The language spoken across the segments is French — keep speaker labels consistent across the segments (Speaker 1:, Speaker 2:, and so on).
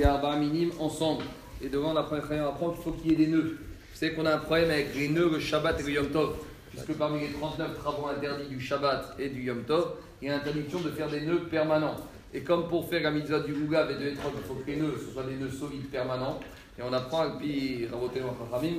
Speaker 1: les Arba ensemble. Et devant, apprend, on apprend qu'il faut qu'il y ait des nœuds. Vous savez qu'on a un problème avec les nœuds, le Shabbat et le Yom Tov. Puisque parmi les 39 travaux interdits du Shabbat et du Yom Tov, il y a interdiction de faire des nœuds permanents. Et comme pour faire la mitzvah du Lugav et de l'étrogue, il faut que les nœuds ce des nœuds solides permanents. Et on apprend, puis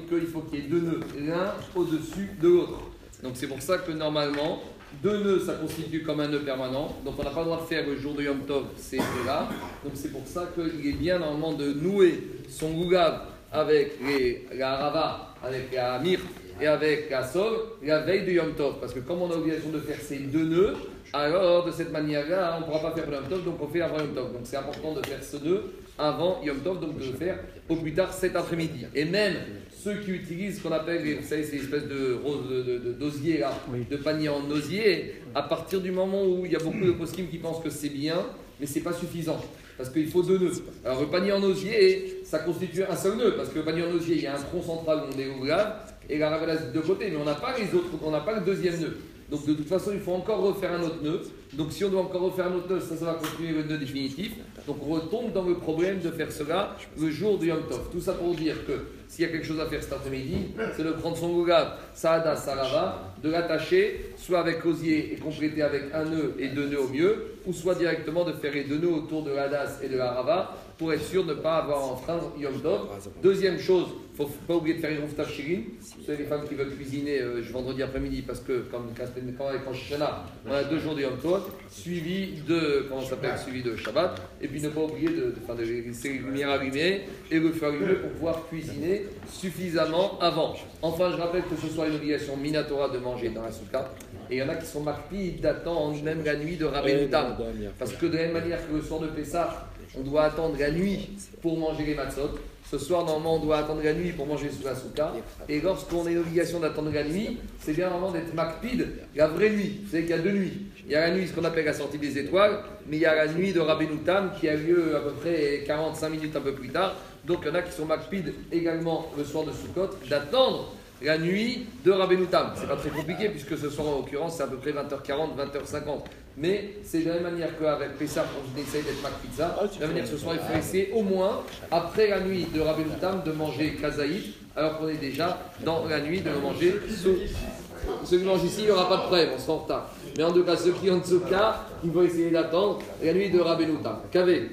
Speaker 1: qu'il faut qu'il y ait deux nœuds, l'un au-dessus de l'autre. Donc c'est pour ça que normalement, deux nœuds, ça constitue comme un nœud permanent. Donc on n'a pas le droit de faire le jour de Yom Tov ces nœuds-là. Donc c'est pour ça qu'il est bien normalement de nouer son Lugav avec les, la Rava, avec la Amir et avec la Sol la veille de Yom Tov. Parce que comme on a l'obligation de faire ces deux nœuds, alors de cette manière-là, on ne pourra pas faire le Yom Tov, donc on fait avant Yom Tov. Donc c'est important de faire ce nœud avant Yom Tov, donc de le faire au plus tard cet après-midi. Et même ceux qui utilisent ce qu'on appelle, vous savez, ces espèces de roses de, d'osier, là, de panier en osier, à partir du moment où il y a beaucoup de poskim qui pensent que c'est bien, mais c'est pas suffisant. Parce qu'il faut deux nœuds. Alors le panier en osier, ça constitue un seul nœud, parce que le panier en osier, il y a un tronc central où on est ouvert, et la ravelasse de côté, mais on n'a pas les autres, on n'a pas le deuxième nœud. Donc de toute façon, il faut encore refaire un autre nœud. Donc si on doit encore refaire un autre nœud, ça, ça va continuer le nœud définitif. Donc on retombe dans le problème de faire cela le jour du Yom Tov. Tout ça pour dire que s'il y a quelque chose à faire cet après-midi, c'est de prendre son gougab, Saada, Sarava, de l'attacher, soit avec osier et compléter avec un nœud et deux nœuds au mieux, ou soit directement de faire les deux nœuds autour de l'Adas et de la Rava pour être sûr de ne pas avoir enfreint Yom Tov. Deuxième chose, il ne faut pas oublier de faire les rouftav shirin. Vous savez, les femmes qui veulent cuisiner euh, vendredi après-midi, parce que comme quand Shana, on a deux jours de Yom Tov, suivi de, comment s'appelle, suivi de Shabbat, et puis ne pas oublier de, de, faire de laisser les lumières allumées et le feu allumé pour pouvoir cuisiner suffisamment avant. Enfin, je rappelle que ce soit une obligation minatora de manger dans la soukha. Et il y en a qui sont marqués d'attendre même la nuit de Rabbeinu Tam. Parce que de la même manière que le soir de Pessah, on doit attendre la nuit pour manger les matzot. Ce soir, normalement, on doit attendre la nuit pour manger sous la souka. Et lorsqu'on a l'obligation d'attendre la nuit, c'est bien vraiment d'être makpid, la vraie nuit. Vous savez qu'il y a deux nuits. Il y a la nuit, ce qu'on appelle la sortie des étoiles, mais il y a la nuit de Rabbeinu Tam qui a lieu à peu près 45 minutes un peu plus tard. Donc il y en a qui sont makpid également le soir de Sukkot, d'attendre la nuit de Rabbeinu Tam. C'est pas très compliqué puisque ce soir en l'occurrence c'est à peu près 20h40, 20h50. Mais c'est de la même manière qu'avec Pessah, on essaye d'être Pizza, de la même manière que ce soir il faut essayer au moins, après la nuit de Rabbeinu Tam, de manger Kazaït, alors qu'on est déjà dans la nuit de manger sous. Ceux qui mangent ici, il n'y aura pas de preuve, on sera en retard. Mais en tout cas, ceux qui ont de ce cas, il faut essayer d'attendre la nuit de Rabbeinu Tam. Qu'avez